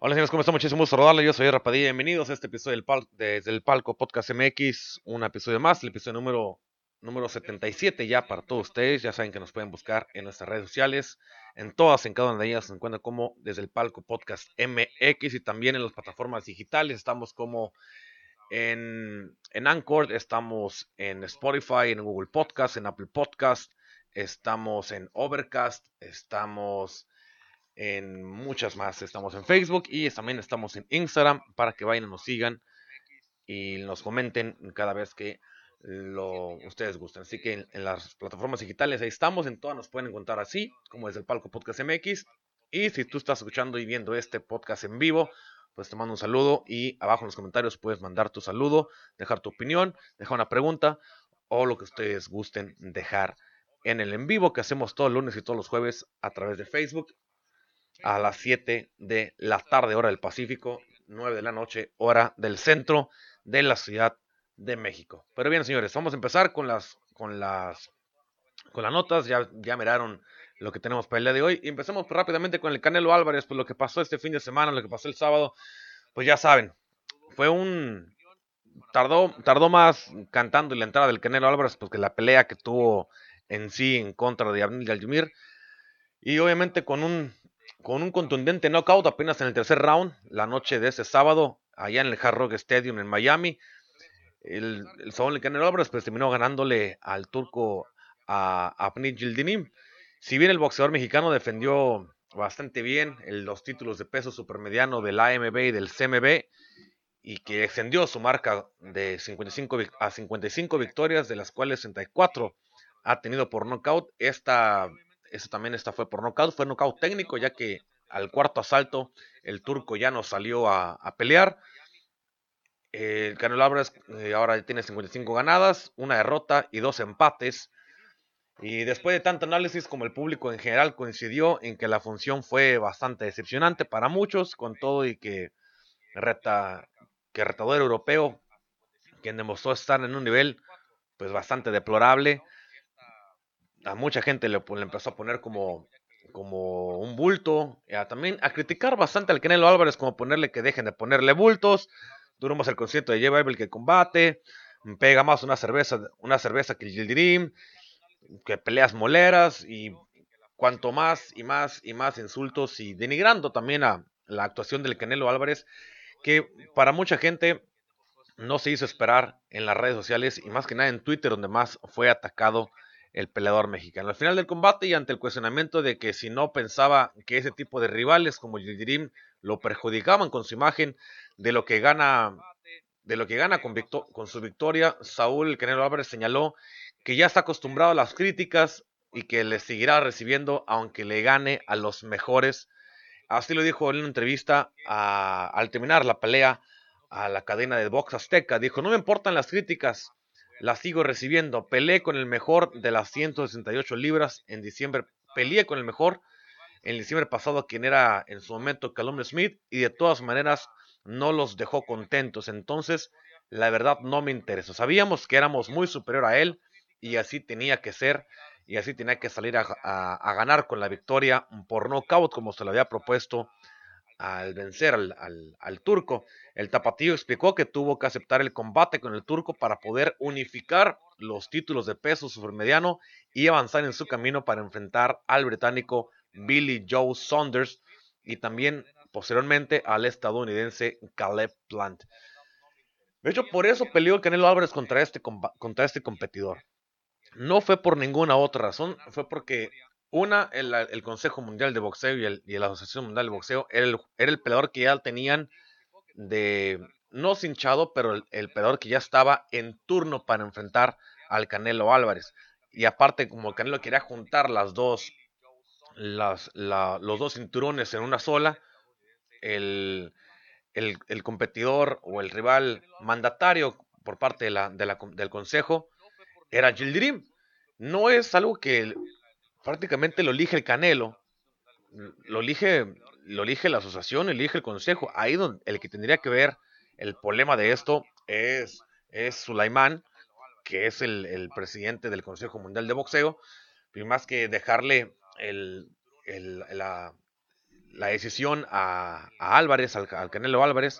Hola señores, ¿cómo están? Muchísimo gusto saludarles. Yo soy Rapadilla. Bienvenidos a este episodio del desde el Palco Podcast MX. Un episodio más, el episodio número, número 77 ya para todos ustedes. Ya saben que nos pueden buscar en nuestras redes sociales. En todas, en cada una de ellas se encuentra como desde el Palco Podcast MX y también en las plataformas digitales. Estamos como en, en Anchor, estamos en Spotify, en Google Podcast, en Apple Podcast, estamos en Overcast, estamos en muchas más. Estamos en Facebook y también estamos en Instagram para que vayan y nos sigan y nos comenten cada vez que lo ustedes gusten. Así que en, las plataformas digitales ahí estamos, en todas nos pueden encontrar así, como es el Palco Podcast MX. Y si tú estás escuchando y viendo este podcast en vivo, pues te mando un saludo y abajo en los comentarios puedes mandar tu saludo, dejar tu opinión, dejar una pregunta o lo que ustedes gusten dejar en el en vivo que hacemos todos los lunes y todos los jueves a través de Facebook a las 7 de la tarde, hora del Pacífico, 9 de la noche, hora del centro de la Ciudad de México. Pero bien, señores, vamos a empezar con las, con las, con las notas. Ya, ya miraron lo que tenemos para el día de hoy. Y empecemos rápidamente con el Canelo Álvarez, pues lo que pasó este fin de semana, lo que pasó el sábado, pues ya saben, fue un... Tardó, tardó más cantando la entrada del Canelo Álvarez, porque la pelea que tuvo en sí en contra de Abnil Galjumir. Y obviamente con un con un contundente knockout apenas en el tercer round, la noche de ese sábado, allá en el Hard Rock Stadium en Miami. El, el Saúl Canelo pues terminó ganándole al turco a Apni Gildinim. Si bien el boxeador mexicano defendió bastante bien los títulos de peso supermediano del AMB y del CMB y que extendió su marca de 55 a 55 victorias, de las cuales 64 ha tenido por knockout. Esta eso también esta fue por nocaut, fue nocaut técnico, ya que al cuarto asalto el turco ya no salió a, pelear. El Canelo Álvarez eh, ahora tiene 55 ganadas, una derrota y dos empates. Y después de tanto análisis como el público en general coincidió en que la función fue bastante decepcionante para muchos, con todo y que, reta, que retador europeo, quien demostró estar en un nivel pues bastante deplorable, a mucha gente le, empezó a poner como, como un bulto, también a criticar bastante al Canelo Álvarez, como ponerle que dejen de ponerle bultos, duró más el concierto de J que combate, pega más una cerveza, una cerveza que Gildirim, que peleas moleras y cuanto más y más y más insultos y denigrando también a la actuación del Canelo Álvarez, que para mucha gente no se hizo esperar en las redes sociales y más que nada en Twitter donde más fue atacado el peleador mexicano. Al final del combate y ante el cuestionamiento de que si no pensaba que ese tipo de rivales como Yildirim lo perjudicaban con su imagen de lo que gana de lo que gana con, con su victoria, Saúl Canelo Álvarez señaló que ya está acostumbrado a las críticas y que le seguirá recibiendo aunque le gane a los mejores. Así lo dijo en una entrevista al terminar la pelea a la cadena de Box Azteca. Dijo, no me importan las críticas, la sigo recibiendo. Peleé con el mejor de las 168 libras en diciembre. Peleé con el mejor en diciembre pasado, quien era en su momento Callum Smith, y de todas maneras no los dejó contentos. Entonces, la verdad no me interesa. Sabíamos que éramos muy superior a él y así tenía que ser y así tenía que salir a, a ganar con la victoria por nocaut como se lo había propuesto al vencer al, turco. El tapatío explicó que tuvo que aceptar el combate con el turco para poder unificar los títulos de peso supermediano y avanzar en su camino para enfrentar al británico Billy Joe Saunders y también posteriormente al estadounidense Caleb Plant. De hecho, por eso peleó Canelo Álvarez contra este, contra este competidor. No fue por ninguna otra razón, fue porque una, el, Consejo Mundial de Boxeo y, la Asociación Mundial de Boxeo era el, era el peleador que ya tenían de, no cinchado, pero el, el, peleador que ya estaba en turno para enfrentar al Canelo Álvarez. Y aparte, como el Canelo quería juntar las dos, las, los dos cinturones en una sola, el, el, competidor o el rival mandatario por parte de la, del consejo era Dream. No es algo que prácticamente lo elige el Canelo, lo elige, lo elige la asociación, elige el consejo. Ahí donde el que tendría que ver el problema de esto es, es Sulaimán, que es el, presidente del Consejo Mundial de Boxeo, y más que dejarle el, la, la, decisión a, Álvarez, al, Canelo Álvarez,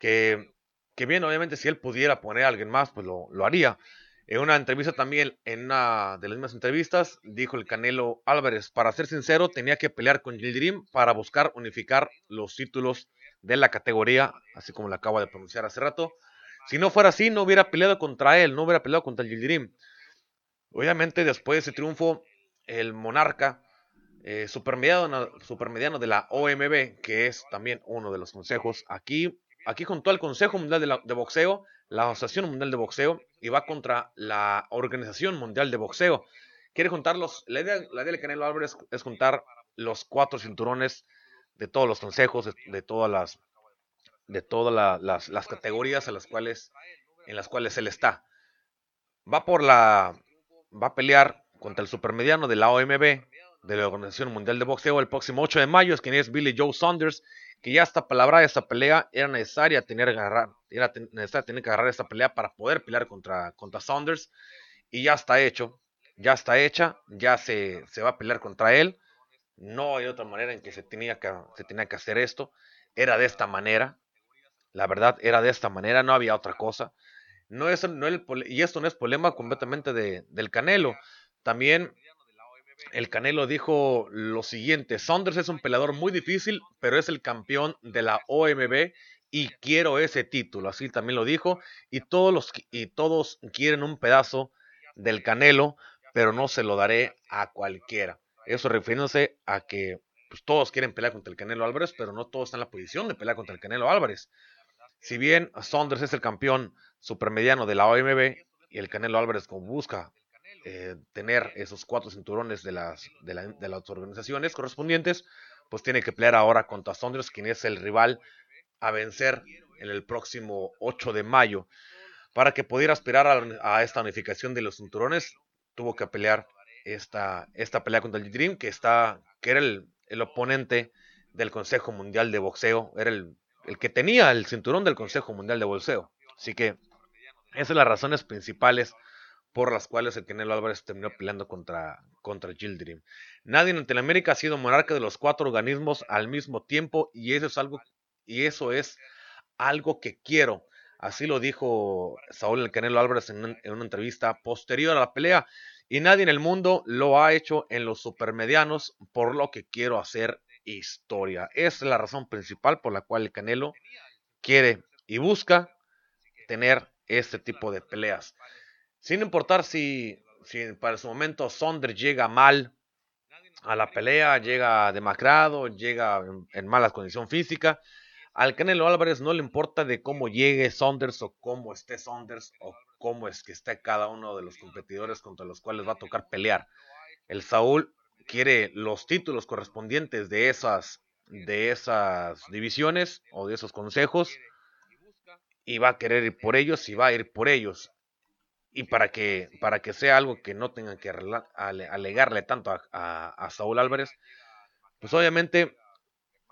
que, que, bien, obviamente si él pudiera poner a alguien más, pues lo, lo haría. En una entrevista también, en una de las mismas entrevistas, dijo el Canelo Álvarez, para ser sincero, tenía que pelear con Dream para buscar unificar los títulos de la categoría, así como lo acabo de pronunciar hace rato. Si no fuera así, no hubiera peleado contra él, no hubiera peleado contra Dream. Obviamente, después de ese triunfo, el monarca eh, supermediano, de la OMB, que es también uno de los consejos, aquí, aquí juntó al Consejo Mundial de Boxeo la Asociación Mundial de Boxeo y va contra la Organización Mundial de Boxeo. Quiere juntarlos, la idea, la idea de Canelo Álvarez es juntar los cuatro cinturones de todos los consejos, de, todas las de todas las, categorías a las cuales, en las cuales él está. Va por la va a pelear contra el supermediano de la OMB, de la Organización Mundial de Boxeo, el próximo 8 de mayo, es quien es Billy Joe Saunders, que ya esta palabra, esta pelea, era necesaria tener, agarrar, era necesaria tener que agarrar esta pelea para poder pelear contra, contra Saunders. Y ya está hecho, ya está hecha, ya se, se va a pelear contra él. No hay otra manera en que se tenía que, se tenía que hacer esto. Era de esta manera. La verdad, era de esta manera, no había otra cosa. No es, no el, y esto no es problema completamente de, del Canelo. También el Canelo dijo lo siguiente, Saunders es un peleador muy difícil, pero es el campeón de la OMB y quiero ese título, así también lo dijo, y todos, quieren un pedazo del Canelo, pero no se lo daré a cualquiera. Eso refiriéndose a que pues, todos quieren pelear contra el Canelo Álvarez, pero no todos están en la posición de pelear contra el Canelo Álvarez. Si bien Saunders es el campeón supermediano de la OMB y el Canelo Álvarez busca eh, tener esos cuatro cinturones de las, de, las organizaciones correspondientes, pues tiene que pelear ahora contra Saunders, quien es el rival a vencer en el próximo 8 de mayo. Para que pudiera aspirar a, esta unificación de los cinturones, tuvo que pelear esta, esta pelea contra el Dream, que, está, que era el, el oponente del Consejo Mundial de Boxeo, era el, el, que tenía el cinturón del Consejo Mundial de Boxeo. Así que esas son las razones principales por las cuales el Canelo Álvarez terminó peleando contra, contra Dream. Nadie en Latinoamérica ha sido monarca de los cuatro organismos al mismo tiempo y eso es algo, y eso es algo que quiero. Así lo dijo Saúl el Canelo Álvarez en, una entrevista posterior a la pelea. Y nadie en el mundo lo ha hecho en los supermedianos, por lo que quiero hacer historia. Es la razón principal por la cual el Canelo quiere y busca tener este tipo de peleas. Sin importar si, si para su momento Sonder llega mal a la pelea, llega demacrado, llega en, mala condición física. Al Canelo Álvarez no le importa de cómo llegue Saunders o cómo esté Saunders o cómo es que esté cada uno de los competidores contra los cuales va a tocar pelear. El Saúl quiere los títulos correspondientes de esas, de esas divisiones o de esos consejos y va a querer ir por ellos y va a ir por ellos y para que, para que sea algo que no tengan que alegarle tanto a, Saúl Álvarez, pues obviamente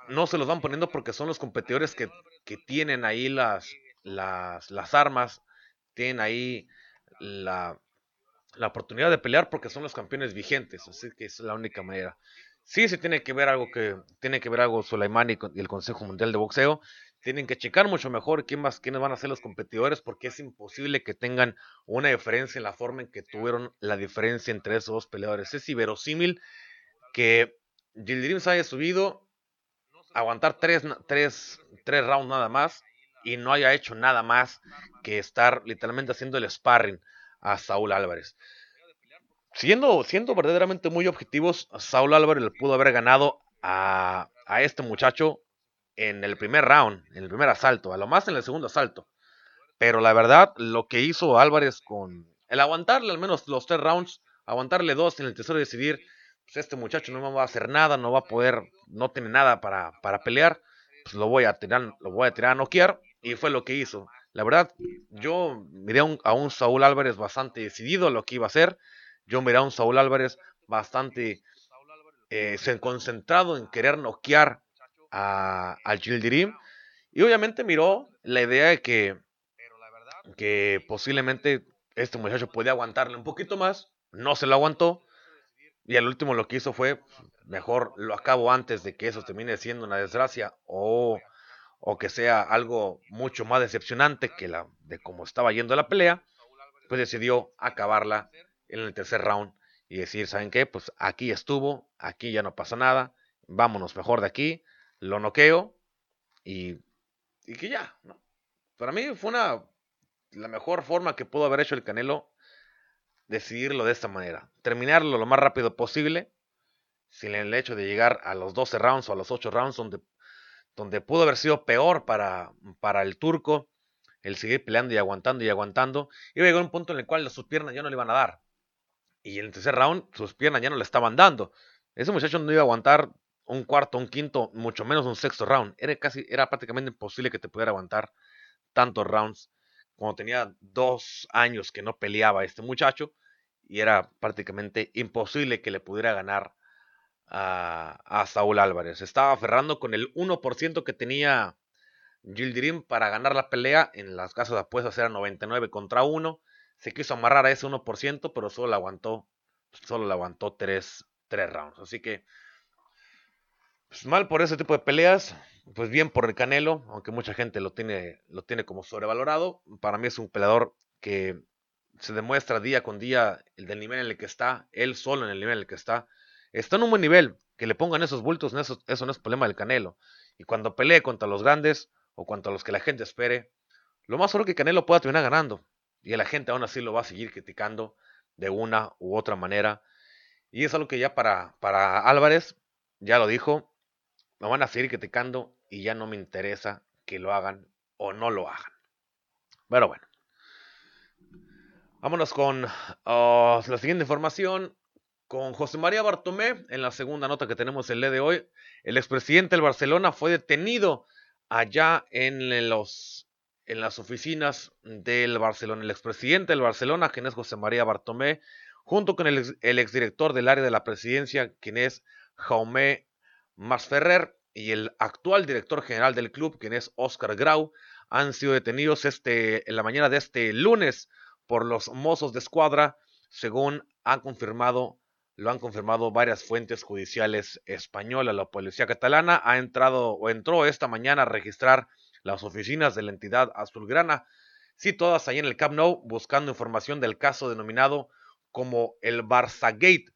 no se los van poniendo porque son los competidores que, que tienen ahí las, las, las, armas, tienen ahí la, la, oportunidad de pelear porque son los campeones vigentes, así que es la única manera. Sí, se tiene que ver algo que tiene que ver algo Soleimani y el Consejo Mundial de Boxeo, tienen que checar mucho mejor quién más, quiénes van a ser los competidores, porque es imposible que tengan una diferencia en la forma en que tuvieron la diferencia entre esos dos peleadores. Es inverosímil que Gildirim se haya subido, aguantar tres, tres, tres rounds nada más y no haya hecho nada más que estar literalmente haciendo el sparring a Saúl Álvarez. Siendo, siendo verdaderamente muy objetivos, Saúl Álvarez le pudo haber ganado a, a este muchacho en el primer round, en el primer asalto, a lo más en el segundo asalto. Pero la verdad, lo que hizo Álvarez con el aguantarle al menos los tres rounds, aguantarle dos en el tercero y decidir, pues este muchacho no va a hacer nada, no va a poder, no tiene nada para, para pelear, pues lo voy a tirar, lo voy a tirar a noquear y fue lo que hizo. La verdad, yo miré a un, Saúl Álvarez bastante decidido a lo que iba a hacer. Yo miré a un Saúl Álvarez bastante eh, concentrado en querer noquear a, al Gildirim. Y obviamente miró la idea de que, que posiblemente este muchacho podía aguantarle un poquito más. No se lo aguantó. Y al último lo que hizo fue, mejor lo acabo antes de que eso termine siendo una desgracia o, o que sea algo mucho más decepcionante que la de cómo estaba yendo la pelea. Pues decidió acabarla en el tercer round y decir, ¿saben qué? Pues aquí estuvo, aquí ya no pasa nada, vámonos mejor de aquí, lo noqueo y, y que ya. Para mí fue una, la mejor forma que pudo haber hecho el Canelo decidirlo de esta manera, terminarlo lo más rápido posible, sin el hecho de llegar a los 12 rounds o a los 8 rounds donde, donde pudo haber sido peor para, para el turco, el seguir peleando y aguantando y aguantando, llegó a un punto en el cual sus piernas ya no le iban a dar. Y en el tercer round sus piernas ya no le estaban dando. Ese muchacho no iba a aguantar un cuarto, un quinto, mucho menos un sexto round. Era casi, era prácticamente imposible que te pudiera aguantar tantos rounds. Cuando tenía dos años que no peleaba este muchacho. Y era prácticamente imposible que le pudiera ganar a, a Saúl Álvarez. Estaba aferrando con el 1% que tenía Gildirim para ganar la pelea. En las casas de apuestas era 99 contra 1 se quiso amarrar a ese 1%, pero solo le aguantó, solo le aguantó 3, rounds. Así que, pues mal por ese tipo de peleas, pues bien por el Canelo, aunque mucha gente lo tiene, lo tiene como sobrevalorado. Para mí es un peleador que se demuestra día con día el del nivel en el que está, él solo en el nivel en el que está. Está en un buen nivel, que le pongan esos bultos, eso, eso no es problema del Canelo. Y cuando pelee contra los grandes o contra los que la gente espere, lo más seguro que Canelo pueda terminar ganando. Y la gente aún así lo va a seguir criticando de una u otra manera. Y es algo que ya para, para Álvarez, ya lo dijo, me van a seguir criticando y ya no me interesa que lo hagan o no lo hagan. Pero bueno. Vámonos con ah, la siguiente información. Con José María Bartomé, en la segunda nota que tenemos el día de hoy, el expresidente del Barcelona fue detenido allá en los en las oficinas del Barcelona. El expresidente del Barcelona, quien es José María Bartomé, junto con el, exdirector del área de la presidencia, quien es Jaume Masferrer, y el actual director general del club, quien es Oscar Grau, han sido detenidos este, en la mañana de este lunes por los mozos de escuadra, según han confirmado, lo han confirmado varias fuentes judiciales españolas. La policía catalana ha entrado o entró esta mañana a registrar las oficinas de la entidad azulgrana, situadas ahí en el Camp Nou, buscando información del caso denominado como el Barça Gate.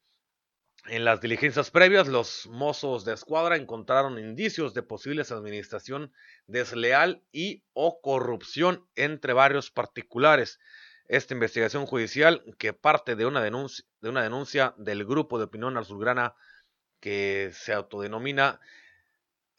En las diligencias previas, los mozos de escuadra encontraron indicios de posibles administración desleal y o corrupción entre varios particulares. Esta investigación judicial, que parte de una denuncia, del grupo de opinión azulgrana que se autodenomina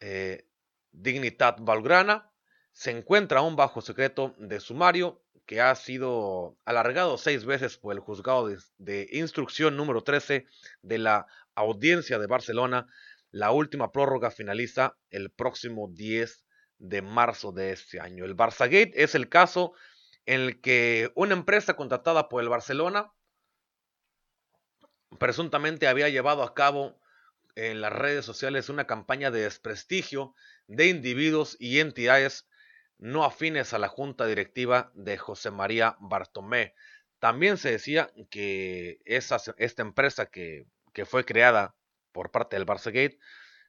eh, Dignidad Valgrana, se encuentra aún bajo secreto de sumario que ha sido alargado seis veces por el juzgado de, instrucción número 13 de la audiencia de Barcelona. La última prórroga finaliza el próximo 10 de marzo de este año. El Barçagate es el caso en el que una empresa contratada por el Barcelona presuntamente había llevado a cabo en las redes sociales una campaña de desprestigio de individuos y entidades no afines a la junta directiva de José María Bartomé. También se decía que esa, esta empresa que, que, fue creada por parte del Barça Gate,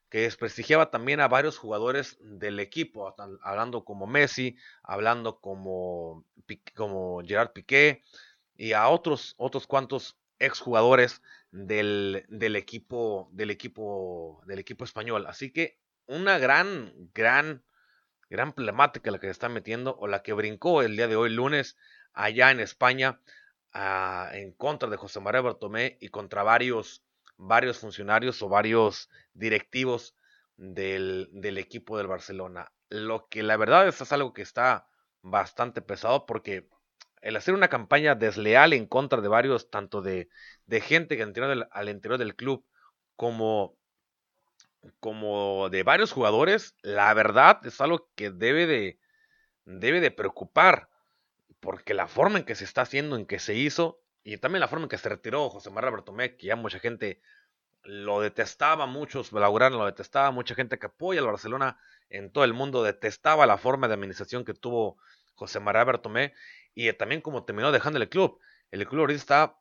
que desprestigiaba también a varios jugadores del equipo, hablando como Messi, hablando como, como Gerard Piqué y a otros, otros cuantos exjugadores del, del, equipo, del, equipo, del equipo español. Así que una gran, gran gran problemática la que se está metiendo o la que brincó el día de hoy, lunes, allá en España, ah, en contra de José María Bartomé y contra varios, varios funcionarios o varios directivos del, del, equipo del Barcelona. Lo que la verdad es, es algo que está bastante pesado porque el hacer una campaña desleal en contra de varios, tanto de, de gente que al al interior del club como como de varios jugadores, la verdad es algo que debe de, debe de preocupar, porque la forma en que se está haciendo, en que se hizo, y también la forma en que se retiró José María Bertomé, que ya mucha gente lo detestaba, muchos Blaugrana lo detestaba, mucha gente que apoya al Barcelona en todo el mundo detestaba la forma de administración que tuvo José María Bertomé y también como terminó dejando el club. El club ahorita está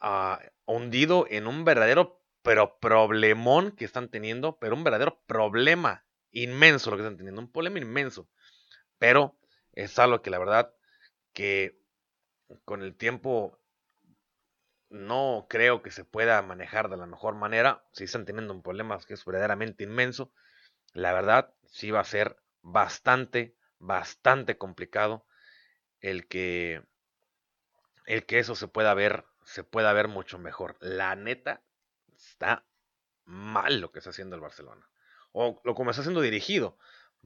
ah, hundido en un verdadero pero problemón que están teniendo, pero un verdadero problema inmenso lo que están teniendo, un problema inmenso. Pero es algo que la verdad que con el tiempo no creo que se pueda manejar de la mejor manera. Si están teniendo un problema que es verdaderamente inmenso, la verdad sí va a ser bastante, bastante complicado el que el que eso se pueda ver, se pueda ver mucho mejor. La neta está mal lo que está haciendo el Barcelona. O lo como está siendo dirigido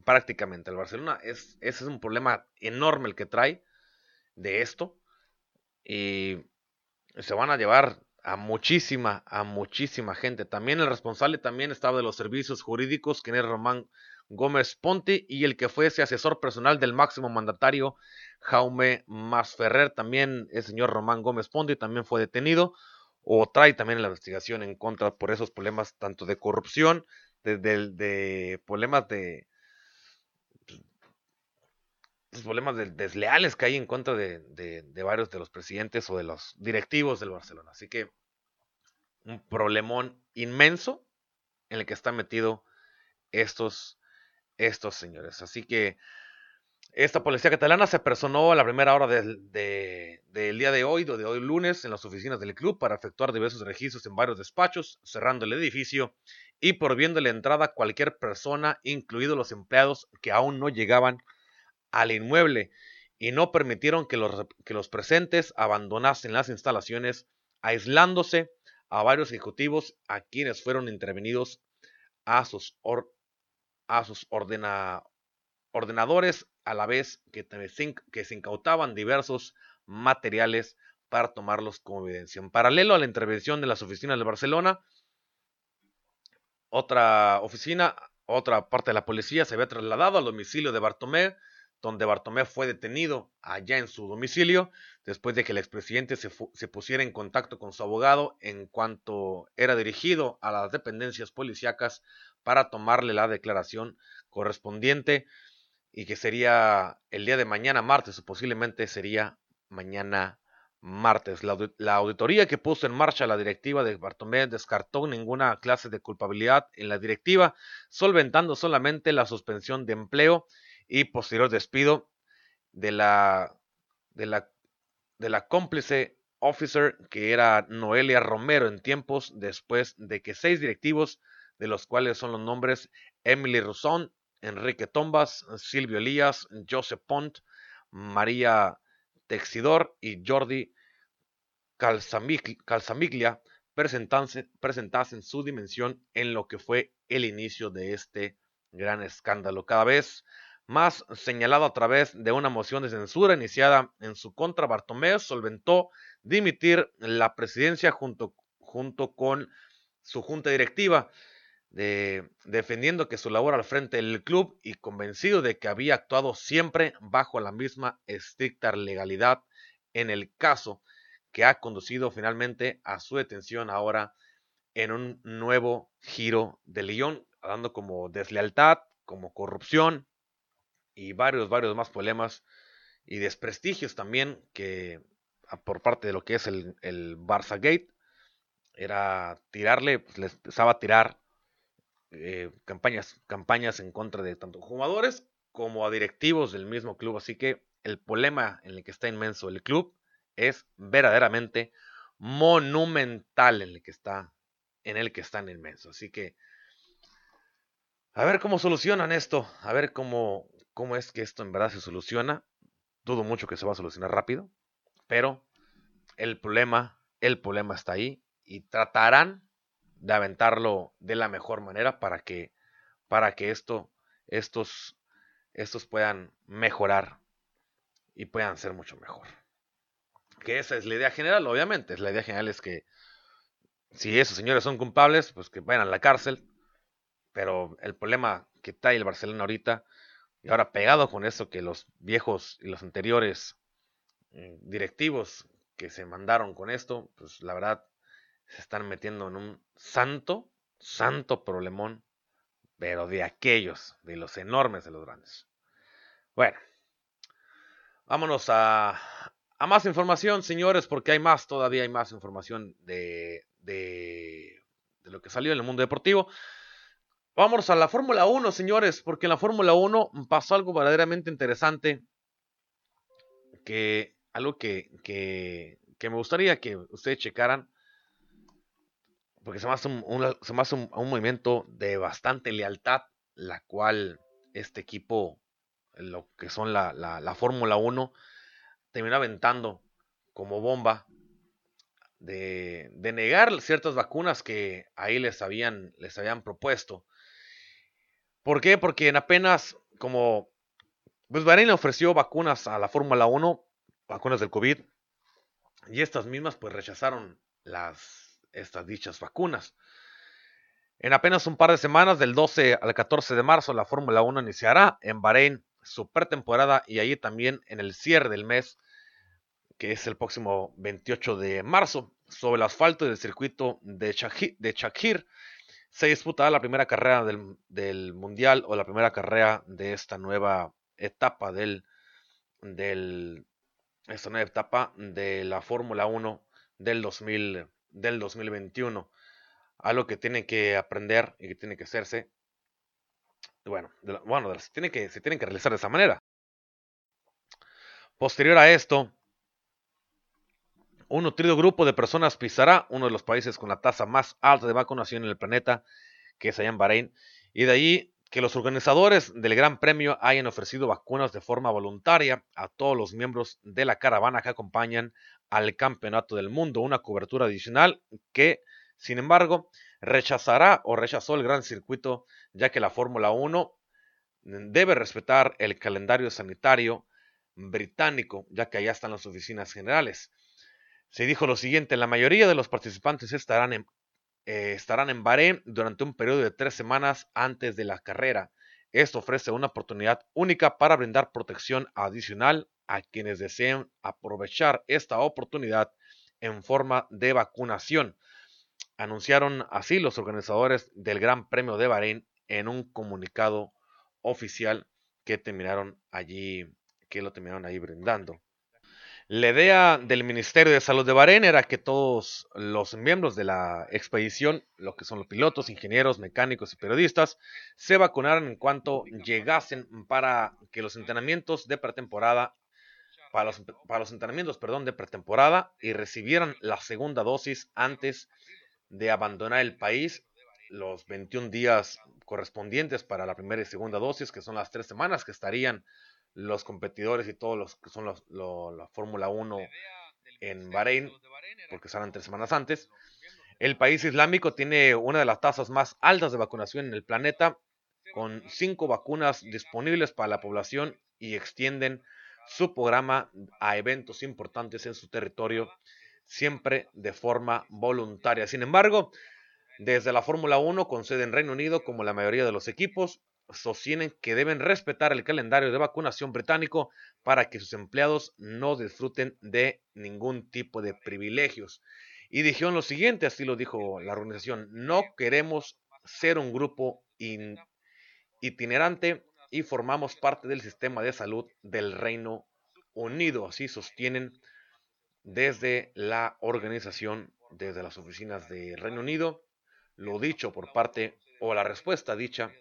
prácticamente. El Barcelona es, ese es un problema enorme el que trae de esto. Y se van a llevar a muchísima, a muchísima gente. También el responsable también estaba de los servicios jurídicos, quien era Román Gómez Ponte, y el que fue ese asesor personal del máximo mandatario, Jaume Masferrer, también el señor Román Gómez Ponte, también fue detenido, o trae también la investigación en contra por esos problemas tanto de corrupción, de, de problemas de, problemas desleales que hay en contra de, varios de los presidentes o de los directivos del Barcelona. Así que un problemón inmenso en el que están metidos estos, estos señores. Así que esta policía catalana se personó a la primera hora del, día de hoy, de hoy lunes, en las oficinas del club para efectuar diversos registros en varios despachos, cerrando el edificio y prohibiéndole entrada a cualquier persona, incluidos los empleados que aún no llegaban al inmueble y no permitieron que los, que los presentes abandonasen las instalaciones, aislándose a varios ejecutivos a quienes fueron intervenidos a sus, a sus ordenadores, a la vez que, se incautaban diversos materiales para tomarlos como evidencia. En paralelo a la intervención de las oficinas de Barcelona, otra oficina, otra parte de la policía se había trasladado al domicilio de Bartomé, donde Bartomé fue detenido allá en su domicilio, después de que el expresidente se, se, pusiera en contacto con su abogado en cuanto era dirigido a las dependencias policíacas para tomarle la declaración correspondiente y que sería el día de mañana martes o posiblemente sería mañana martes. La, auditoría que puso en marcha la directiva de Bartomé descartó ninguna clase de culpabilidad en la directiva, solventando solamente la suspensión de empleo y posterior despido de la, de la, de la cómplice officer que era Noelia Romero en tiempos después de que seis directivos, de los cuales son los nombres Emily Rosón, Enrique Tombas, Silvio Elías, Joseph Pont, María Texidor y Jordi Calzamiglia presentasen su dimensión en lo que fue el inicio de este gran escándalo. Cada vez más señalado a través de una moción de censura iniciada en su contra, Bartomeu solventó dimitir la presidencia junto, junto con su junta directiva, de, defendiendo que su labor al frente del club y convencido de que había actuado siempre bajo la misma estricta legalidad en el caso que ha conducido finalmente a su detención ahora en un nuevo giro de León, dando como deslealtad, como corrupción, y varios, varios más problemas y desprestigios también que ah, por parte de lo que es el, el Barça Gate. Era tirarle, pues les empezaba a tirar eh, campañas, campañas en contra de tanto jugadores como a directivos del mismo club. Así que el problema en el que está inmenso el club es verdaderamente monumental en el que está, en el que están inmenso. Así que a ver cómo solucionan esto, a ver cómo, cómo es que esto en verdad se soluciona. Dudo mucho que se va a solucionar rápido, pero el problema, el problema está ahí y tratarán de aventarlo de la mejor manera para que, para que esto, estos, estos puedan mejorar y puedan ser mucho mejor. Que esa es la idea general, obviamente. La idea general es que si esos señores son culpables, pues que vayan a la cárcel. pero el problema que trae el Barcelona ahorita, y ahora pegado con eso que los viejos y los anteriores eh, directivos que se mandaron con esto, pues la verdad se están metiendo en un santo, santo problemón, pero de aquellos, de los enormes, de los grandes. Bueno, vámonos a, a más información, señores, porque hay más, todavía hay más información de, de, de lo que salió en el mundo deportivo. Vámonos a la Fórmula 1, señores, porque en la Fórmula 1 pasó algo verdaderamente interesante, que algo que, que, que me gustaría que ustedes checaran, porque se me hace un, se un, movimiento de bastante lealtad, la cual este equipo, lo que son la, la, la Fórmula 1, terminó aventando como bomba de, de, negar ciertas vacunas que ahí les habían, les habían propuesto. ¿Por qué? Porque en apenas como pues Bahrein le ofreció vacunas a la Fórmula 1, vacunas del COVID, y estas mismas pues rechazaron las, estas dichas vacunas. En apenas un par de semanas, del 12 al 14 de marzo, la Fórmula 1 iniciará en Bahrein su pretemporada y allí también en el cierre del mes, que es el próximo 28 de marzo, sobre el asfalto del circuito de Shakir, se disputará la primera carrera del, del, Mundial o la primera carrera de esta nueva etapa del, del, esta nueva etapa de la Fórmula 1 del, 2000, del 2021. Algo que tiene que aprender y que tiene que hacerse. Bueno, bueno tiene que, se tienen que realizar de esa manera. Posterior a esto, un nutrido grupo de personas pisará uno de los países con la tasa más alta de vacunación en el planeta, que es allá en Bahrein, y de ahí que los organizadores del Gran Premio hayan ofrecido vacunas de forma voluntaria a todos los miembros de la caravana que acompañan al Campeonato del Mundo, una cobertura adicional que, sin embargo, rechazará o rechazó el gran circuito, ya que la Fórmula 1 debe respetar el calendario sanitario británico, ya que allá están las oficinas generales. Se dijo lo siguiente, la mayoría de los participantes estarán en, eh, estarán en Bahrein durante un periodo de tres semanas antes de la carrera. Esto ofrece una oportunidad única para brindar protección adicional a quienes deseen aprovechar esta oportunidad en forma de vacunación. Anunciaron así los organizadores del Gran Premio de Bahrein en un comunicado oficial que terminaron allí, que lo terminaron ahí brindando. La idea del Ministerio de Salud de Bahrein era que todos los miembros de la expedición, lo que son los pilotos, ingenieros, mecánicos y periodistas, se vacunaran en cuanto llegasen para que los entrenamientos de pretemporada, para los, para los entrenamientos, perdón, de pretemporada y recibieran la segunda dosis antes de abandonar el país los 21 días correspondientes para la primera y segunda dosis, que son las tres semanas que estarían los competidores y todos los que son los, la Fórmula 1 en Bahrein, porque salen tres semanas antes. El país islámico tiene una de las tasas más altas de vacunación en el planeta, con cinco vacunas disponibles para la población y extienden su programa a eventos importantes en su territorio, siempre de forma voluntaria. Sin embargo, desde la Fórmula 1, con sede en Reino Unido, como la mayoría de los equipos, sostienen que deben respetar el calendario de vacunación británico para que sus empleados no disfruten de ningún tipo de privilegios. Y dijeron lo siguiente, así lo dijo la organización, no queremos ser un grupo itinerante y formamos parte del sistema de salud del Reino Unido, así sostienen desde la organización, desde las oficinas de Reino Unido, lo dicho por parte, o la respuesta dicha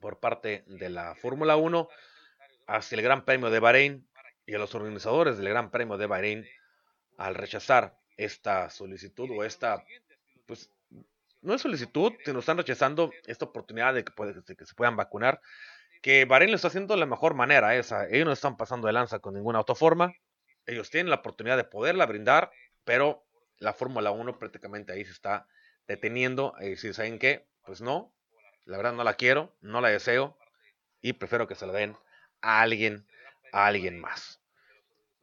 por parte de la Fórmula 1 hacia el Gran Premio de Bahrein y a los organizadores del Gran Premio de Bahrein al rechazar esta solicitud o esta, pues, no es solicitud, sino están rechazando esta oportunidad de que, que se puedan vacunar, que Bahrein lo está haciendo de la mejor manera, esa. ellos no están pasando de lanza con ninguna autoforma, ellos tienen la oportunidad de poderla brindar, pero la Fórmula 1 prácticamente ahí se está deteniendo y si saben qué, pues no, la verdad no la quiero, no la deseo y prefiero que se la den a alguien, a alguien más.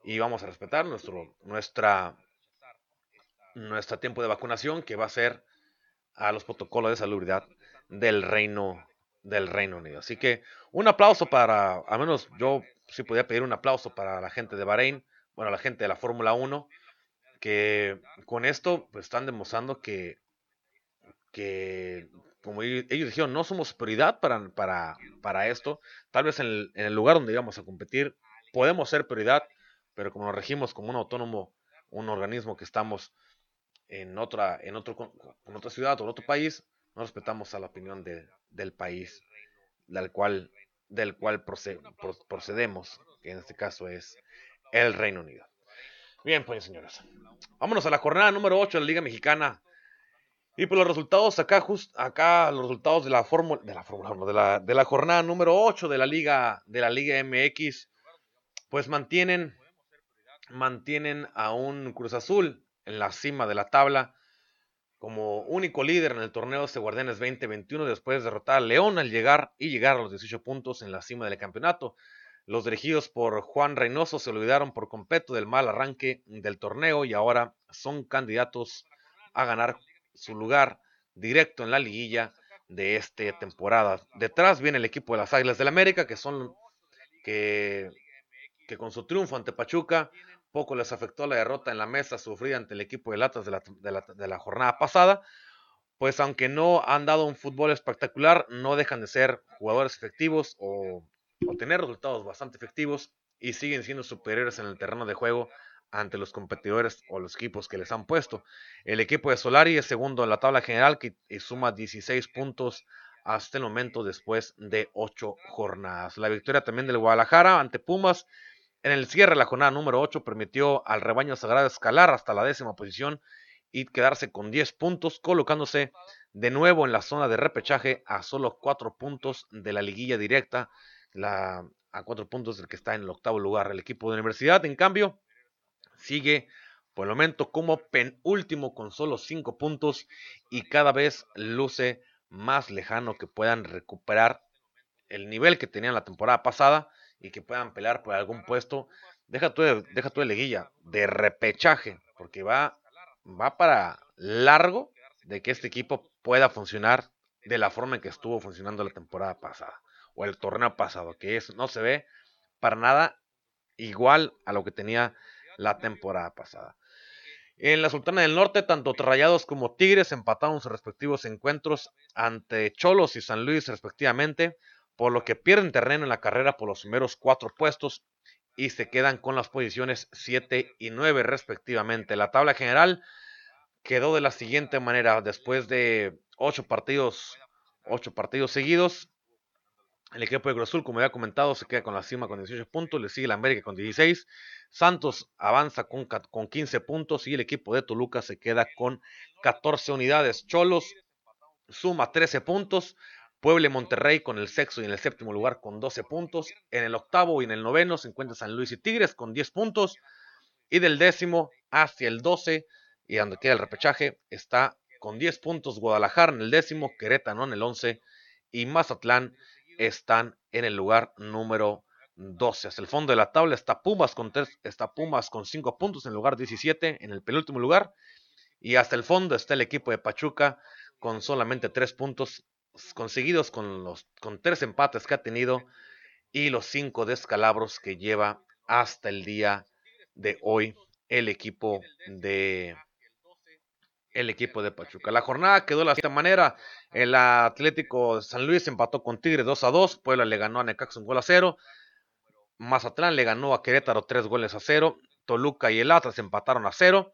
Y vamos a respetar nuestro, nuestra, nuestro tiempo de vacunación que va a ser a los protocolos de salubridad del Reino del Reino Unido. Así que un aplauso para, al menos yo sí podía pedir un aplauso para la gente de Bahrein, bueno, la gente de la Fórmula 1, que con esto pues, están demostrando que, que como ellos dijeron, no somos prioridad para, para, para esto. Tal vez en el, lugar donde íbamos a competir podemos ser prioridad, pero como nos regimos como un autónomo, un organismo que estamos en otra, en otro, en otra ciudad o en otro país, no respetamos a la opinión de, del país del cual, del cual procedemos, que en este caso es el Reino Unido. Bien, pues señores, vámonos a la jornada número 8 de la Liga Mexicana. Y por los resultados acá, just, acá los resultados de la fórmula, de la fórmula, de la, de la jornada número 8 de la Liga, de la Liga MX, pues mantienen, mantienen a un Cruz Azul en la cima de la tabla como único líder en el torneo de Guardianes 2021 después de derrotar a León al llegar y llegar a los 18 puntos en la cima del campeonato. Los dirigidos por Juan Reynoso se olvidaron por completo del mal arranque del torneo y ahora son candidatos a ganar su lugar directo en la liguilla de esta temporada. Detrás viene el equipo de las Águilas del América, que son que con su triunfo ante Pachuca poco les afectó la derrota en la mesa sufrida ante el equipo de Latas de la, jornada pasada. Pues aunque no han dado un fútbol espectacular, no dejan de ser jugadores efectivos o, o tener resultados bastante efectivos y siguen siendo superiores en el terreno de juego ante los competidores o los equipos que les han puesto. El equipo de Solari es segundo en la tabla general que suma 16 puntos hasta el momento después de 8 jornadas. La victoria también del Guadalajara ante Pumas en el cierre, la jornada número 8 permitió al rebaño sagrado escalar hasta la décima posición y quedarse con 10 puntos, colocándose de nuevo en la zona de repechaje a solo 4 puntos de la liguilla directa, la, a 4 puntos del que está en el octavo lugar. El equipo de universidad, en cambio, sigue por el momento como penúltimo con solo 5 puntos y cada vez luce más lejano que puedan recuperar el nivel que tenían la temporada pasada y que puedan pelear por algún puesto, deja tu, deja tu de liguilla, de repechaje, porque va, va para largo de que este equipo pueda funcionar de la forma en que estuvo funcionando la temporada pasada o el torneo pasado, que es, no se ve para nada igual a lo que tenía la temporada pasada. En la Sultana del Norte, tanto Rayados como Tigres empataron sus respectivos encuentros ante Cholos y San Luis respectivamente por lo que pierden terreno en la carrera por los primeros cuatro puestos y se quedan con las posiciones 7 y 9 respectivamente. La tabla general quedó de la siguiente manera, después de ocho partidos, ocho partidos seguidos, el equipo de Cruz como ya comentado, se queda con la cima con 18 puntos, le sigue la América con 16, Santos avanza con, con 15 puntos y el equipo de Toluca se queda con 14 unidades. Cholos suma 13 puntos, Puebla y Monterrey con el sexto y en el séptimo lugar con 12 puntos. En el octavo y en el noveno se encuentra San Luis y Tigres con 10 puntos. Y del décimo hacia el 12 y donde queda el repechaje está con 10 puntos Guadalajara en el décimo, Querétaro en el 11 y Mazatlán están en el lugar número 12. Hacia el fondo de la tabla está Pumas con, está Pumas con 5 puntos en el lugar 17 en el penúltimo lugar. Y hasta el fondo está el equipo de Pachuca con solamente 3 puntos conseguidos con los con tres empates que ha tenido y los cinco descalabros que lleva hasta el día de hoy el equipo de el equipo de Pachuca. La jornada quedó de la siguiente manera. El Atlético de San Luis empató con Tigre 2 a 2. Puebla le ganó a Necaxa un gol a 0. Mazatlán le ganó a Querétaro 3 goles a 0. Toluca y el Atlas empataron a 0.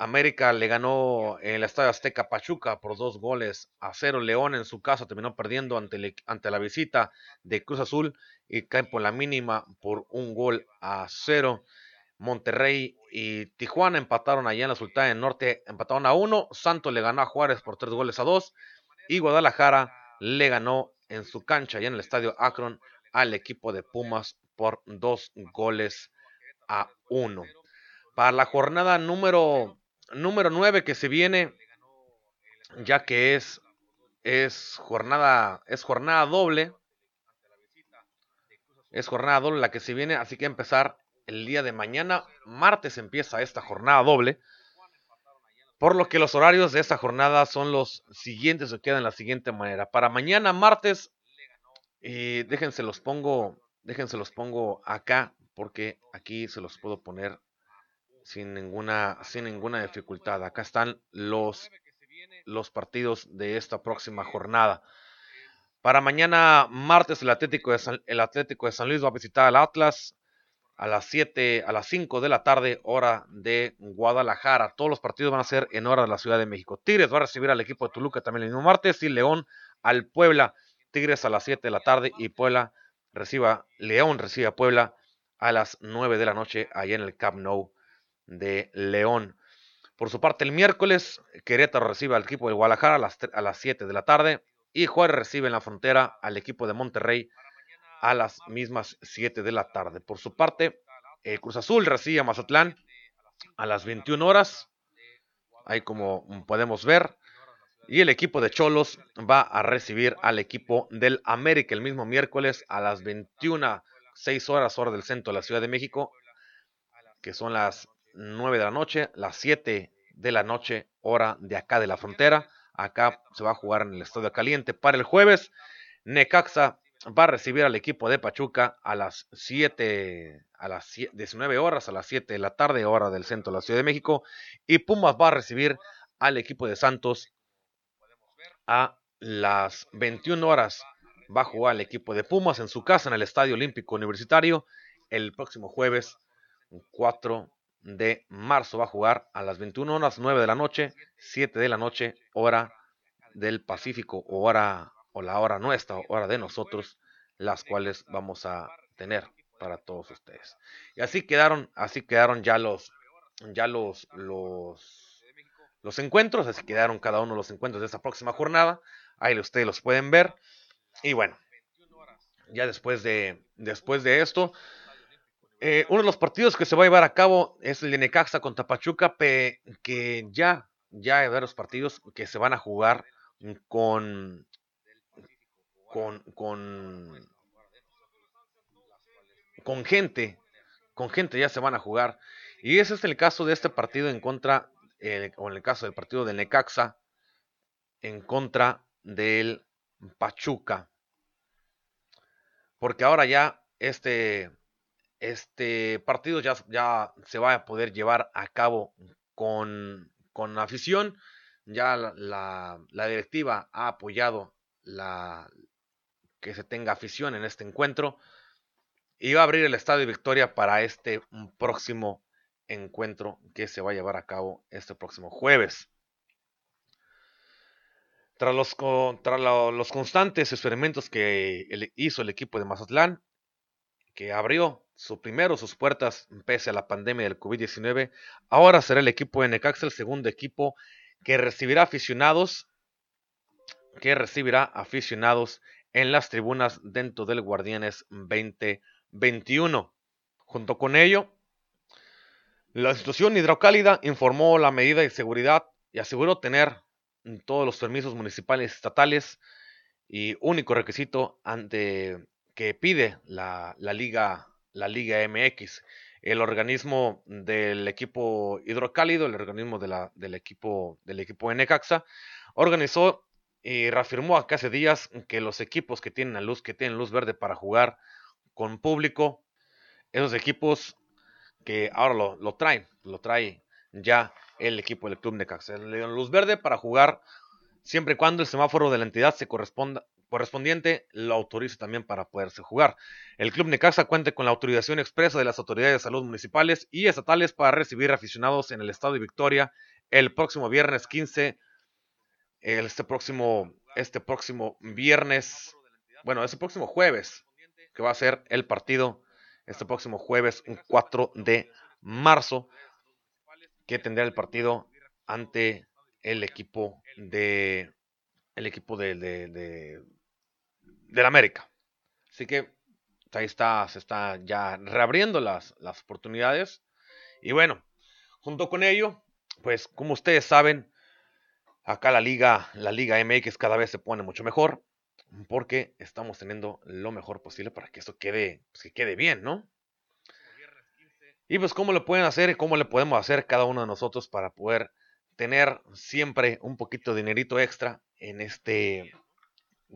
América le ganó en el Estadio Azteca Pachuca por dos goles a cero. León en su casa terminó perdiendo ante, la visita de Cruz Azul y cae por la mínima por un gol a cero. Monterrey y Tijuana empataron allá en la Sultana del Norte, empataron a uno. Santos le ganó a Juárez por tres goles a dos. Y Guadalajara le ganó en su cancha allá en el Estadio Akron al equipo de Pumas por dos goles a uno. Para la jornada número número 9 que se viene, ya que es, es, jornada, es jornada doble. Es jornada doble la que se viene, así que empezar el día de mañana. Martes empieza esta jornada doble. Por lo que los horarios de esta jornada son los siguientes, se quedan de la siguiente manera. Para mañana martes, eh, déjense los pongo, déjense los pongo acá, porque aquí se los puedo poner sin ninguna, sin ninguna dificultad. Acá están los, los partidos de esta próxima jornada. Para mañana martes el Atlético de San, el Atlético de San Luis va a visitar al Atlas a las 7, a las 5 de la tarde, hora de Guadalajara. Todos los partidos van a ser en hora de la Ciudad de México. Tigres va a recibir al equipo de Toluca también el mismo martes y León al Puebla. Tigres a las 7 de la tarde y Puebla reciba, León recibe a Puebla a las 9 de la noche allá en el Camp Nou de León. Por su parte, el miércoles, Querétaro recibe al equipo de Guadalajara a las, a las 7 de la tarde y Juárez recibe en la frontera al equipo de Monterrey a las mismas 7 de la tarde. Por su parte, el Cruz Azul recibe a Mazatlán a las 21 horas. Ahí como podemos ver. Y el equipo de Cholos va a recibir al equipo del América el mismo miércoles a las 21, 6 horas hora del centro de la Ciudad de México, que son las 9 de la noche, las 7 de la noche hora de acá de la frontera. Acá se va a jugar en el Estadio Caliente. Para el jueves, Necaxa va a recibir al equipo de Pachuca a las 7, a las 19 horas, a las 7 de la tarde, hora del centro de la Ciudad de México. Y Pumas va a recibir al equipo de Santos a las 21 horas. Va a jugar el equipo de Pumas en su casa en el Estadio Olímpico Universitario. El próximo jueves 4 de marzo va a jugar a las 21 horas 9 de la noche, 7 de la noche, hora del Pacífico o hora o la hora nuestra, hora de nosotros, las cuales vamos a tener para todos ustedes. Y así quedaron, así quedaron ya los ya los los los encuentros, así quedaron cada uno los encuentros de esta próxima jornada. Ahí ustedes los pueden ver. Y bueno, ya después de después de esto, eh, uno de los partidos que se va a llevar a cabo es el de Necaxa contra Pachuca, que ya, ya hay varios partidos que se van a jugar con, con, con, con gente, con gente ya se van a jugar. Y ese es el caso de este partido en contra, eh, o en el caso del partido de Necaxa, en contra del Pachuca. Porque ahora ya este este partido ya, se va a poder llevar a cabo con, con afición. Ya la, la, directiva ha apoyado la, que se tenga afición en este encuentro. Y va a abrir el Estadio Victoria para este próximo encuentro que se va a llevar a cabo este próximo jueves. Tras los, tras los constantes experimentos que hizo el equipo de Mazatlán, que abrió su primero sus puertas pese a la pandemia del COVID-19. Ahora será el equipo de Necaxa el segundo equipo que recibirá aficionados que recibirá aficionados en las tribunas dentro del Guardianes 2021. Junto con ello, la institución hidrocálida informó la medida de seguridad y aseguró tener todos los permisos municipales estatales y único requisito ante que pide la, la Liga la Liga MX. El organismo del equipo hidrocálido, el organismo de la, del equipo del equipo Necaxa, organizó y reafirmó acá hace días que los equipos que tienen luz, que tienen luz verde para jugar con público, esos equipos que ahora lo, lo traen, lo trae ya el equipo del Club Necaxa. Luz verde para jugar siempre y cuando el semáforo de la entidad se corresponda, correspondiente lo autoriza también para poderse jugar. El Club Necaxa cuenta con la autorización expresa de las autoridades de salud municipales y estatales para recibir aficionados en el estado de Victoria el próximo viernes 15, este próximo, este próximo viernes, bueno, este próximo jueves, que va a ser el partido, este próximo jueves 4 de marzo, que tendrá el partido ante el equipo de el equipo de del América. Así que ahí está, se está ya reabriendo las, las oportunidades. Y bueno, junto con ello, pues como ustedes saben, acá la liga, la liga MX cada vez se pone mucho mejor porque estamos teniendo lo mejor posible para que esto quede, pues, que quede bien, ¿no? Y pues cómo lo pueden hacer y cómo le podemos hacer cada uno de nosotros para poder tener siempre un poquito de dinerito extra en este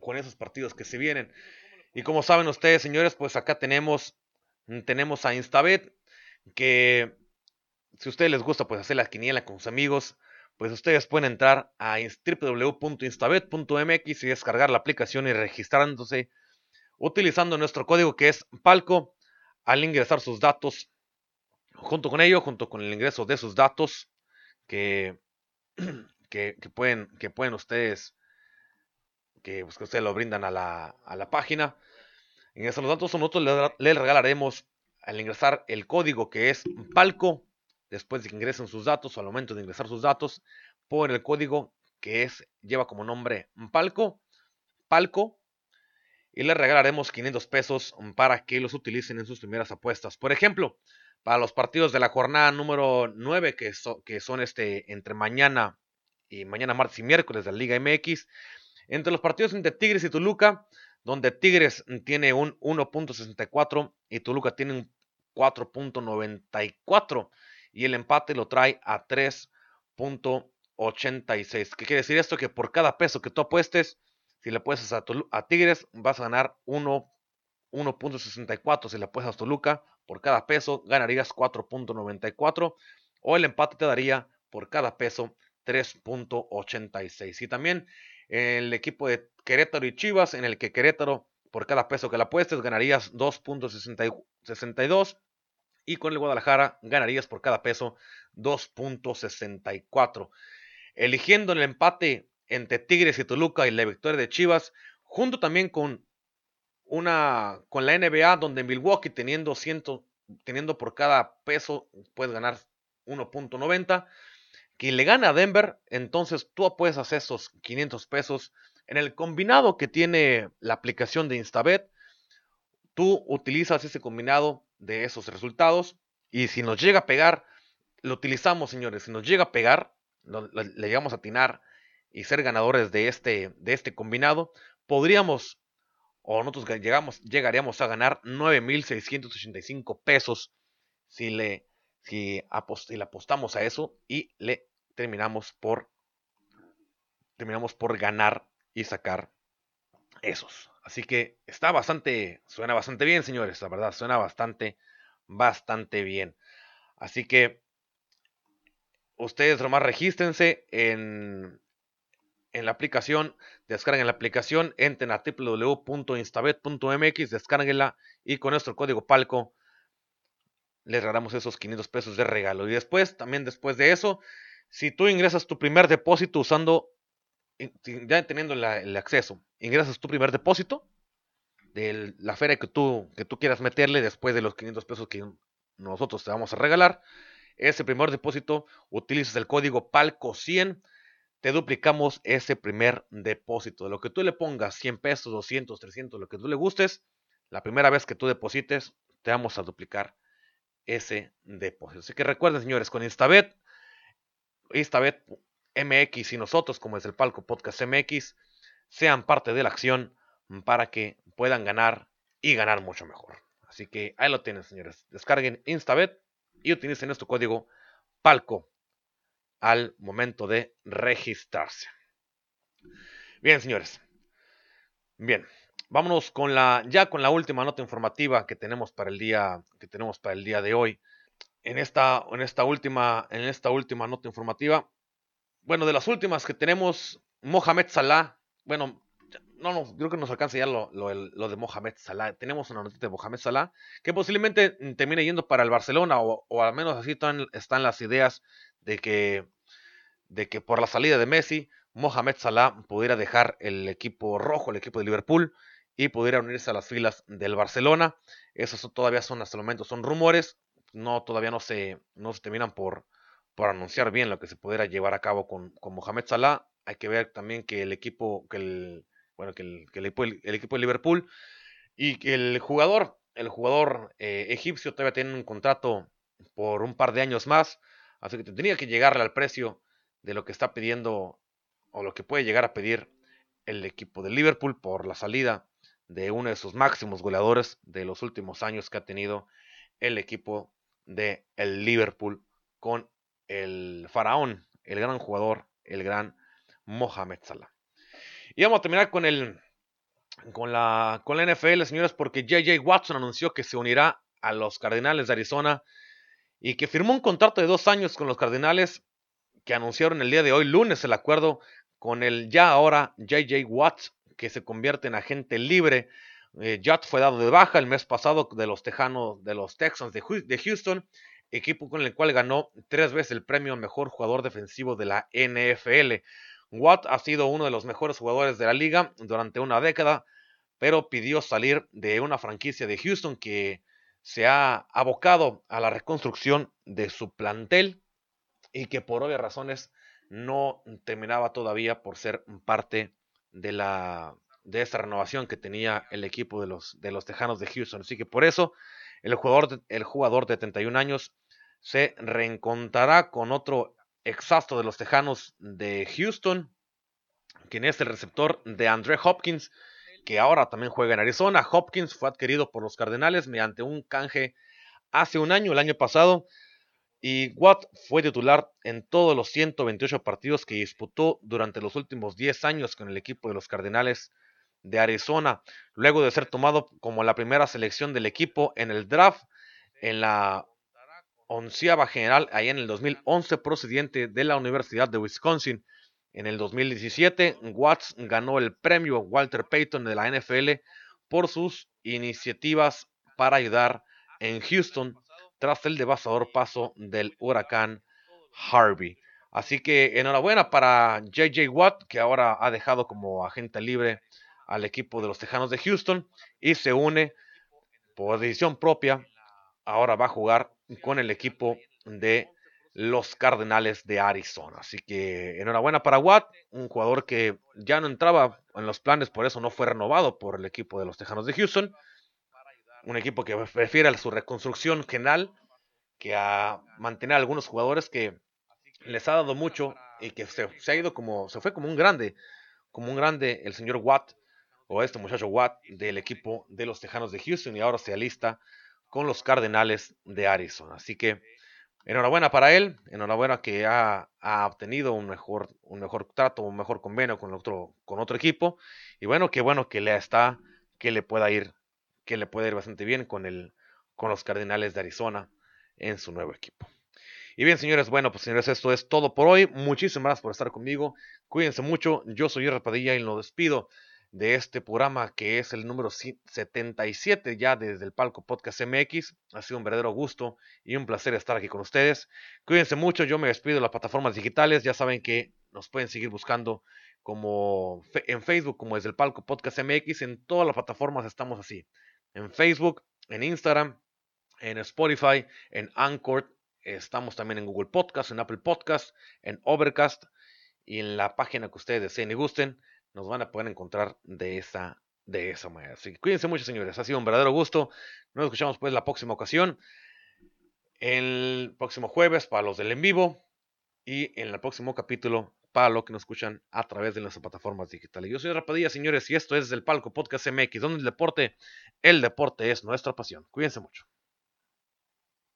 con esos partidos que se vienen. Y como saben ustedes, señores, pues acá tenemos tenemos a Instabet que si a ustedes les gusta pues hacer la quiniela con sus amigos, pues ustedes pueden entrar a www.instabet.mx y descargar la aplicación y registrándose utilizando nuestro código que es Palco al ingresar sus datos. Junto con ello, junto con el ingreso de sus datos que, que, pueden, que pueden ustedes, que, pues, ustedes lo brindan a la, a la página. En esos datos nosotros les regalaremos al ingresar el código que es Palco después de que ingresen sus datos o al momento de ingresar sus datos por el código que es lleva como nombre Palco, Palco y les regalaremos 500 pesos para que los utilicen en sus primeras apuestas. Por ejemplo, para los partidos de la jornada número 9 que, que son este entre mañana y mañana martes y miércoles de la Liga MX, entre los partidos entre Tigres y Toluca, donde Tigres tiene un 1.64 y Toluca tiene un 4.94 y el empate lo trae a 3.86. ¿Qué quiere decir esto? Que por cada peso que tú apuestes, si le apuestas a, Tigres, vas a ganar 1.64. Si le apuestas a Toluca, por cada peso ganarías 4.94. O el empate te daría por cada peso 3.86. Y también el equipo de Querétaro y Chivas, en el que Querétaro, por cada peso que le apuestes, ganarías 2.62 y con el Guadalajara ganarías por cada peso 2.64. Eligiendo el empate entre Tigres y Toluca y la victoria de Chivas, junto también con una con la NBA donde Milwaukee teniendo teniendo por cada peso puedes ganar 1.90. Quien le gana a Denver, entonces tú hacer esos 500 pesos en el combinado que tiene la aplicación de Instabet. Tú utilizas ese combinado de esos resultados. Y si nos llega a pegar, lo utilizamos, señores. Si nos llega a pegar, le llegamos a atinar y ser ganadores de este, de este combinado, podríamos, o nosotros llegaríamos a ganar 9.685 pesos si le, si, le apostamos a eso y le terminamos por, terminamos por ganar y sacar esos. Así que está bastante, suena bastante bien, señores, la verdad, suena bastante, bastante bien. Así que ustedes nomás regístrense en, en la aplicación, descarguen la aplicación, entren a www.instabet.mx, descarguenla y con nuestro código palco les regalamos esos 500 pesos de regalo. Y después, también después de eso, si tú ingresas tu primer depósito usando ya teniendo el acceso, ingresas tu primer depósito de la feria que tú, que tú quieras meterle después de los 500 pesos que nosotros te vamos a regalar. Ese primer depósito, utilizas el código PALCO100, te duplicamos ese primer depósito. De lo que tú le pongas, 100 pesos, 200, 300, lo que tú le gustes, la primera vez que tú deposites, te vamos a duplicar ese depósito. Así que recuerden, señores, con Instabet, Instabet MX y nosotros, como es el Palco Podcast MX, sean parte de la acción para que puedan ganar y ganar mucho mejor. Así que ahí lo tienen, señores. Descarguen Instabet y utilicen nuestro código Palco al momento de registrarse. Bien, señores. Bien, vámonos con la ya con la última nota informativa que tenemos para el día que tenemos para el día de hoy. En esta en esta última en esta última nota informativa bueno, de las últimas que tenemos, Mohamed Salah. Bueno, no, no, creo que nos alcanza ya lo, lo, de Mohamed Salah. Tenemos una noticia de Mohamed Salah que posiblemente termine yendo para el Barcelona, o, al menos así están, están, las ideas de que, de que por la salida de Messi, Mohamed Salah pudiera dejar el equipo rojo, el equipo de Liverpool, y pudiera unirse a las filas del Barcelona. Esos todavía son hasta el momento, son rumores. No, todavía no se, no se terminan por, por anunciar bien lo que se pudiera llevar a cabo con, con Mohamed Salah. Hay que ver también que el equipo, que el, bueno, que el, el, equipo de Liverpool y que el jugador, el jugador eh, egipcio todavía tiene un contrato por un par de años más, así que tendría que llegarle al precio de lo que está pidiendo o lo que puede llegar a pedir el equipo de Liverpool por la salida de uno de sus máximos goleadores de los últimos años que ha tenido el equipo de el Liverpool con el faraón el gran jugador, el gran Mohamed Salah. Y vamos a terminar con el con la, con la NFL, señores, porque JJ Watson anunció que se unirá a los Cardenales de Arizona y que firmó un contrato de dos años con los Cardenales que anunciaron el día de hoy, lunes, el acuerdo con el ya ahora JJ Watts, que se convierte en agente libre. Eh, fue dado de baja el mes pasado de los Tejanos, de los Texans de, Houston, equipo con el cual ganó tres veces el premio mejor jugador defensivo de la NFL. Watt ha sido uno de los mejores jugadores de la liga durante una década, pero pidió salir de una franquicia de Houston que se ha abocado a la reconstrucción de su plantel y que por obvias razones no terminaba todavía por ser parte de la de esta renovación que tenía el equipo de los, de los Tejanos de Houston. Así que por eso el jugador, el jugador de 31 años se reencontrará con otro exacto de los Tejanos de Houston, quien es el receptor de Andre Hopkins, que ahora también juega en Arizona. Hopkins fue adquirido por los Cardenales mediante un canje hace un año, el año pasado, y Watt fue titular en todos los 128 partidos que disputó durante los últimos 10 años con el equipo de los Cardenales de Arizona, luego de ser tomado como la primera selección del equipo en el draft en la onceava general allá en el 2011 procedente de la Universidad de Wisconsin. En el 2017, Watts ganó el premio Walter Payton de la NFL por sus iniciativas para ayudar en Houston tras el devastador paso del huracán Harvey. Así que enhorabuena para JJ Watt, que ahora ha dejado como agente libre al equipo de los Tejanos de Houston y se une por decisión propia. Ahora va a jugar con el equipo de los Cardenales de Arizona. Así que enhorabuena para Watt, un jugador que ya no entraba en los planes, por eso no fue renovado por el equipo de los Tejanos de Houston. Un equipo que prefiere su reconstrucción general que a mantener a algunos jugadores que les ha dado mucho y que se, se ha ido como, se fue como un grande, como un grande el señor Watt o este muchacho Watt del equipo de los Tejanos de Houston y ahora se alista con los Cardenales de Arizona. Así que enhorabuena para él, enhorabuena que ha, obtenido un mejor, un mejor trato, un mejor convenio con otro, con otro equipo. Y bueno, qué bueno que le está, que le pueda ir, que le pueda ir bastante bien con el, con los Cardenales de Arizona en su nuevo equipo. Y bien, señores, bueno, pues señores, esto es todo por hoy. Muchísimas gracias por estar conmigo. Cuídense mucho. Yo soy Irra Padilla y lo despido de este programa que es el número 77 ya desde el Palco Podcast MX. Ha sido un verdadero gusto y un placer estar aquí con ustedes. Cuídense mucho, yo me despido de las plataformas digitales. Ya saben que nos pueden seguir buscando como en Facebook como desde el Palco Podcast MX. En todas las plataformas estamos así. En Facebook, en Instagram, en Spotify, en Anchor. Estamos también en Google Podcast, en Apple Podcast, en Overcast y en la página que ustedes deseen y gusten nos van a poder encontrar de esa, de esa manera. Así que cuídense mucho, señores. Ha sido un verdadero gusto. Nos escuchamos pues la próxima ocasión. El próximo jueves para los del en vivo. Y en el próximo capítulo para que nos escuchan a través de nuestras plataformas digitales. Yo soy Rapadilla, señores, y esto es el Palco Podcast MX, donde el deporte, el deporte es nuestra pasión. Cuídense mucho.